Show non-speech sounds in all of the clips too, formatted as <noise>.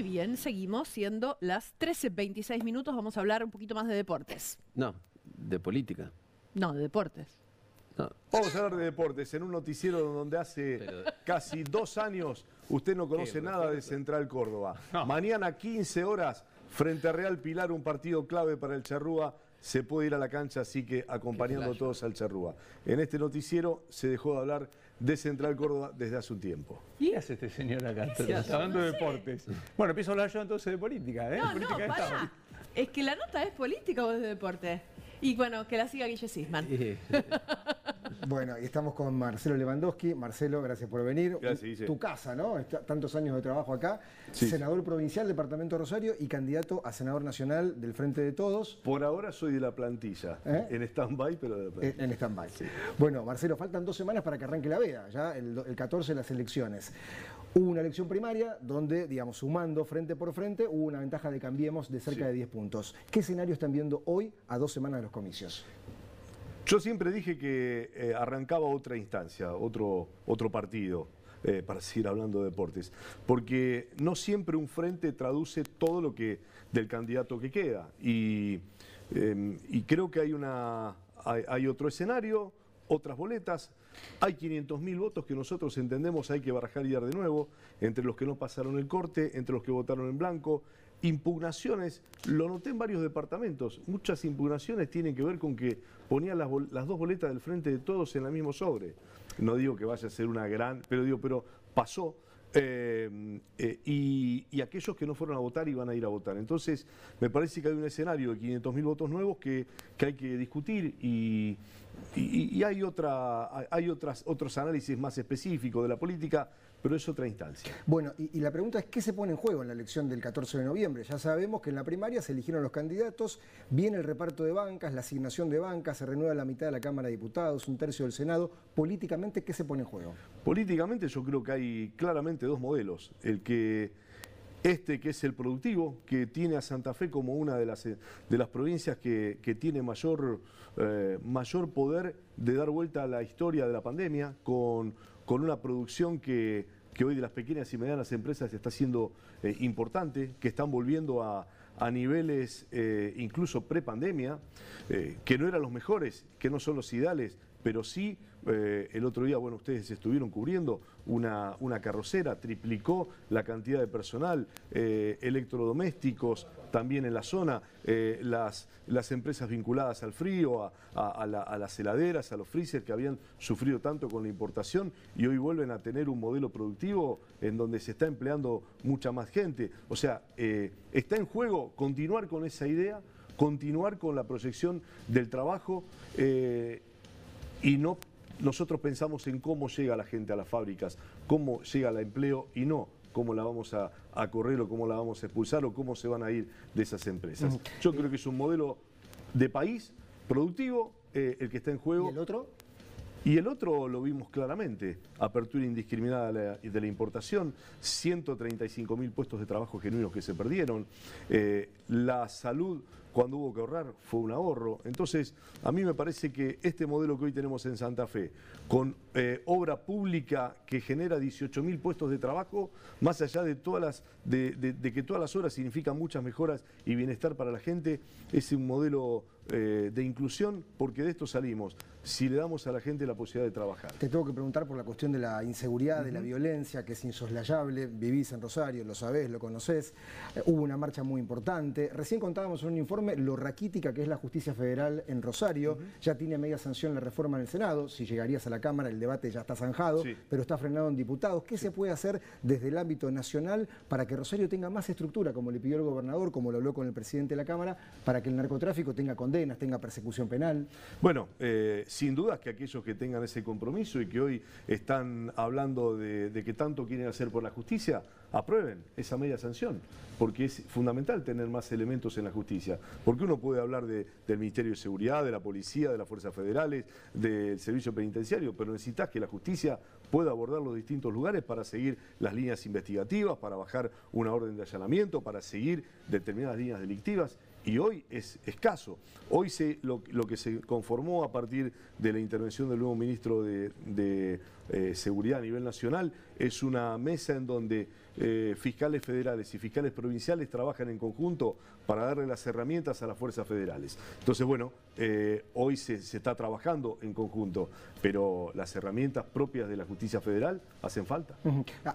Muy bien, seguimos siendo las 13.26 minutos. Vamos a hablar un poquito más de deportes. No, de política. No, de deportes. No. Vamos a hablar de deportes en un noticiero donde hace Pero- casi dos años usted no conoce ¿Qué, nada de? Central Córdoba. Mañana 15 horas frente a Real Pilar, un partido clave para el Charrúa. Se puede ir a la cancha, así que acompañando flash. todos al Charrúa. En este noticiero se dejó de hablar de Central Córdoba desde hace un tiempo. ¿Qué hace este señor acá? Hablando No de deportes. Bueno, empiezo a hablar yo entonces de política, ¿eh? No, no, política Estado. pará. Es que la nota es política o es de deporte. Y bueno, que la siga Guille Sisman. <laughs> Bueno, y estamos con Marcelo Lewandowski. Marcelo, gracias por venir. Gracias. Tu casa, ¿no? Está- tantos años de trabajo acá. Sí. Senador provincial, Departamento de Rosario y candidato a senador nacional del Frente de Todos Por ahora soy de la plantilla, ¿Eh? en stand-by, pero de la plantilla. en stand-by. Bueno, Marcelo, faltan dos semanas para que arranque la veda, ya el, do- el 14 las elecciones. Hubo una elección primaria donde, digamos, sumando frente por frente, hubo una ventaja de Cambiemos de cerca Sí. de 10 puntos. ¿Qué escenario están viendo hoy a dos semanas de los comicios? Yo siempre dije que eh, arrancaba otra instancia, otro, otro partido, eh, para seguir hablando de deportes, porque no siempre un frente traduce todo lo que del candidato que queda. Y, y creo que hay, una, hay, hay otro escenario, otras boletas. Hay 500.000 votos que nosotros entendemos hay que barajar y dar de nuevo, entre los que no pasaron el corte, entre los que votaron en blanco. Impugnaciones, lo noté en varios departamentos, muchas impugnaciones tienen que ver con que ponían las, dos boletas del frente de todos en la mismo sobre. No digo que vaya a ser una gran, pero digo, pero pasó. eh, eh, y, aquellos que no fueron a votar iban a ir a votar. Entonces, me parece que hay un escenario de 500.000 votos nuevos que, hay que discutir y, y- y hay, otra, hay otras, otros análisis más específicos de la política, pero es otra instancia. Bueno, y, y la pregunta es, ¿qué se pone en juego en la elección del 14 de noviembre? Ya sabemos que en la primaria se eligieron los candidatos, viene el reparto de bancas, la asignación de bancas, se renueva la mitad de la Cámara de Diputados, un tercio del Senado. Políticamente, ¿qué se pone en juego? Políticamente yo creo que hay claramente dos modelos. El que este que es el productivo, que tiene a Santa Fe como una de las, de las provincias que, que tiene mayor, eh, mayor poder de dar vuelta a la historia de la pandemia, con, con una producción que, hoy de las pequeñas y medianas empresas está siendo eh, importante, que están volviendo a, a niveles eh, incluso pre-pandemia, eh, que no eran los mejores, que no son los ideales, pero sí, eh, el otro día, bueno, ustedes estuvieron cubriendo una, una carrocera, triplicó la cantidad de personal, eh, electrodomésticos también en la zona, eh, las, las empresas vinculadas al frío, a, a- a la- a las heladeras, a los freezer que habían sufrido tanto con la importación y hoy vuelven a tener un modelo productivo en donde se está empleando mucha más gente. O sea, está en juego continuar con esa idea, continuar con la proyección del trabajo. Y no nosotros pensamos en cómo llega la gente a las fábricas, cómo llega el empleo y no cómo la vamos a, a correr o cómo la vamos a expulsar o cómo se van a ir de esas empresas. Yo creo que es un modelo de país productivo eh, el que está en ¿Y juego. el otro? Y el otro lo vimos claramente, apertura indiscriminada de la, de la importación, 135 mil puestos de trabajo genuinos que se perdieron, eh, la salud cuando hubo que ahorrar fue un ahorro. Entonces, a mí me parece que este modelo que hoy tenemos en Santa Fe, con eh, obra pública que genera 18 mil puestos de trabajo, más allá de, todas las, de, de- de que todas las horas significan muchas mejoras y bienestar para la gente, es un modelo eh, de inclusión, porque de esto salimos, si le damos a la gente la posibilidad de trabajar. Te tengo que preguntar por la cuestión de la inseguridad, de la violencia, que es insoslayable. Vivís en Rosario, lo sabés, lo conocés. Eh, hubo una marcha muy importante. Recién contábamos en un informe lo raquítica que es la justicia federal en Rosario. Ya tiene media sanción la reforma en el Senado. Si llegarías a la Cámara, el debate ya está zanjado, Sí. pero está frenado en diputados. ¿Qué se puede hacer desde el ámbito nacional para que Rosario tenga más estructura, como le pidió el gobernador, como lo habló con el presidente de la Cámara, para que el narcotráfico tenga condenas, tenga persecución penal? Bueno, eh, sin duda que aquellos que tengan ese compromiso y que hoy están hablando de, de que tanto quieren hacer por la justicia, aprueben esa media sanción, porque es fundamental tener más elementos en la justicia, porque uno puede hablar de- del Ministerio de Seguridad, de la Policía, de las Fuerzas Federales, del Servicio Penitenciario, pero necesitas que la justicia pueda abordar los distintos lugares para seguir las líneas investigativas, para bajar una orden de allanamiento, para seguir determinadas líneas delictivas y hoy es escaso. Hoy se, lo, que se conformó a partir de la intervención del nuevo ministro de, de- eh, seguridad a nivel nacional, es una mesa en donde eh, fiscales federales y fiscales provinciales trabajan en conjunto para darle las herramientas a las fuerzas federales. Entonces, bueno, eh, hoy se, está trabajando en conjunto, pero las herramientas propias de la justicia federal hacen falta.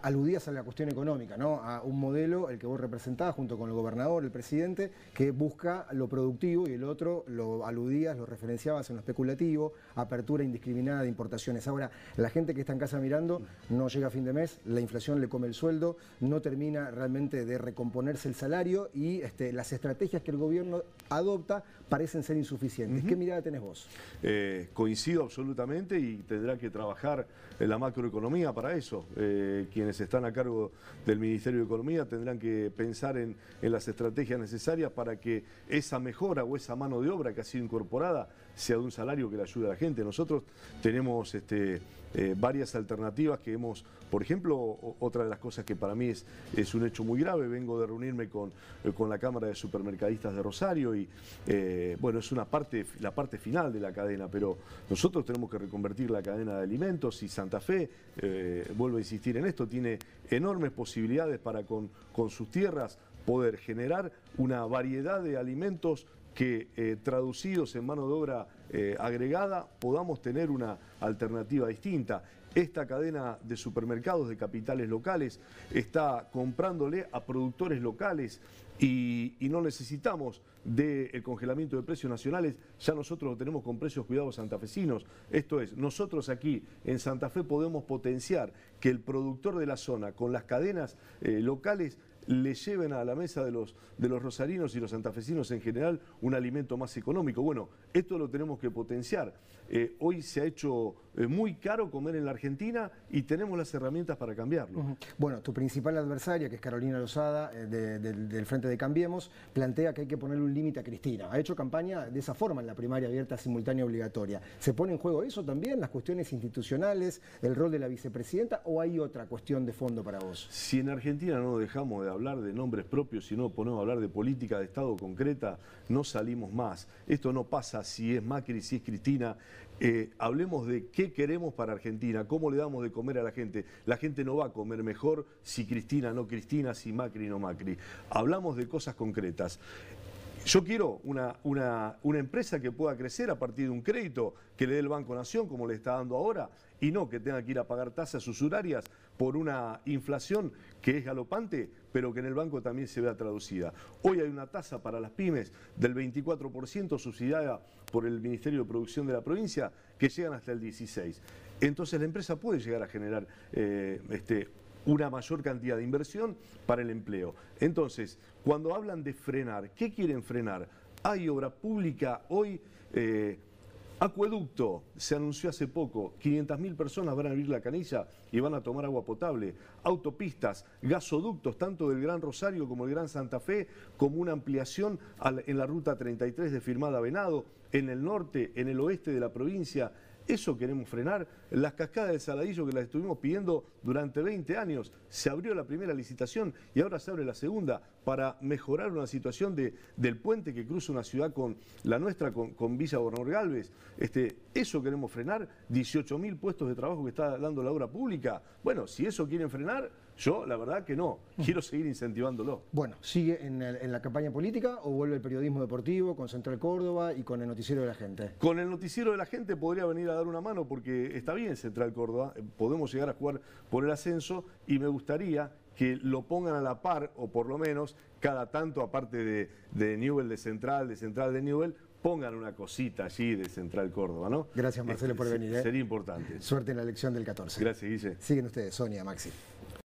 Aludías a la cuestión económica, ¿no? A un modelo, el que vos representás junto con el gobernador, el presidente, que busca lo productivo y el otro lo aludías, lo referenciabas en lo especulativo, apertura indiscriminada de importaciones. Ahora, la gente que está en casa mirando no llega a fin de mes, la inflación le come el sueldo, no termina realmente de recomponerse el salario y este, las estrategias que el gobierno adopta parecen ser insuficientes. ¿Qué mirada tenés vos? Eh, coincido absolutamente y tendrá que trabajar en la macroeconomía para eso. Eh, quienes están a cargo del Ministerio de Economía tendrán que pensar en, en las estrategias necesarias para que esa mejora o esa mano de obra que ha sido incorporada sea de un salario que le ayude a la gente. Nosotros tenemos este, eh, varias alternativas que hemos, por ejemplo, otra de las cosas que para mí es, es un hecho muy grave, vengo de reunirme con, eh, con la Cámara de Supermercadistas de Rosario y eh, bueno, es una parte, la parte final de la cadena, pero nosotros tenemos que reconvertir la cadena de alimentos y Santa Fe, vuelvo a insistir en esto, tiene enormes posibilidades para con, con sus tierras poder generar una variedad de alimentos que eh, traducidos en mano de obra eh, agregada podamos tener una alternativa distinta. Esta cadena de supermercados de capitales locales está comprándole a productores locales y, no necesitamos del congelamiento de precios nacionales, ya nosotros lo tenemos con precios cuidados santafesinos. Esto es, nosotros aquí en Santa Fe podemos potenciar que el productor de la zona con las cadenas eh, locales le lleven a la mesa de los, de los rosarinos y los santafesinos en general un alimento más económico. Bueno, esto lo tenemos que potenciar. Eh, hoy se ha hecho eh, muy caro comer en la Argentina y tenemos las herramientas para cambiarlo. Bueno, tu principal adversaria, que es Carolina Lozada, eh, de- del- del Frente de Cambiemos, plantea que hay que ponerle un límite a Cristina. Ha hecho campaña de esa forma en la primaria abierta, simultánea, obligatoria. ¿Se pone en juego eso también, las cuestiones institucionales, el rol de la vicepresidenta, o hay otra cuestión de fondo para vos? Si en Argentina no dejamos de hablar de nombres propios y no ponemos a hablar de política de Estado concreta, no salimos más. Esto no pasa si es Macri, si es Cristina. Eh, hablemos de qué queremos para Argentina, cómo le damos de comer a la gente. La gente no va a comer mejor si Cristina no Cristina, si Macri no Macri. Hablamos de cosas concretas. Yo quiero una, una, empresa que pueda crecer a partir de un crédito que le dé el Banco Nación, como le está dando ahora, y no que tenga que ir a pagar tasas usurarias por una inflación que es galopante, pero que en el banco también se vea traducida. Hoy hay una tasa para las pymes del 24% subsidiada por el Ministerio de Producción de la provincia, que llegan hasta el 16%. Entonces la empresa puede llegar a generar eh, este, una mayor cantidad de inversión para el empleo. Entonces, cuando hablan de frenar, ¿qué quieren frenar? Hay obra pública hoy. eh, Acueducto, se anunció hace poco, 500.000 personas van a abrir la canilla y van a tomar agua potable. Autopistas, gasoductos, tanto del Gran Rosario como del Gran Santa Fe, como una ampliación en la ruta 33 de Firmada Venado, en el norte, en el oeste de la provincia. Eso queremos frenar. Las cascadas del Saladillo que las estuvimos pidiendo durante 20 años, se abrió la primera licitación y ahora se abre la segunda para mejorar una situación de, del puente que cruza una ciudad con la nuestra, con, con Villa Bornor Galvez. Este, eso queremos frenar. 18.000 puestos de trabajo que está dando la obra pública. Bueno, si eso quieren frenar, yo la verdad que no. Quiero seguir incentivándolo. Bueno, ¿sigue en, el- en la campaña política o vuelve el periodismo deportivo con Central Córdoba y con el noticiero de la gente? Con el noticiero de la gente podría venir a dar una mano porque está bien Central Córdoba, eh, podemos llegar a jugar por el ascenso y me gustaría que lo pongan a la par, o por lo menos cada tanto, aparte de, de Newell de Central, de Central de Newell, pongan una cosita allí de Central Córdoba, ¿no? Gracias, Marcelo, por se- venir, ¿eh? Sería importante. Suerte en la elección del 14. Gracias, Guille. Siguen ustedes, Sonia, Maxi.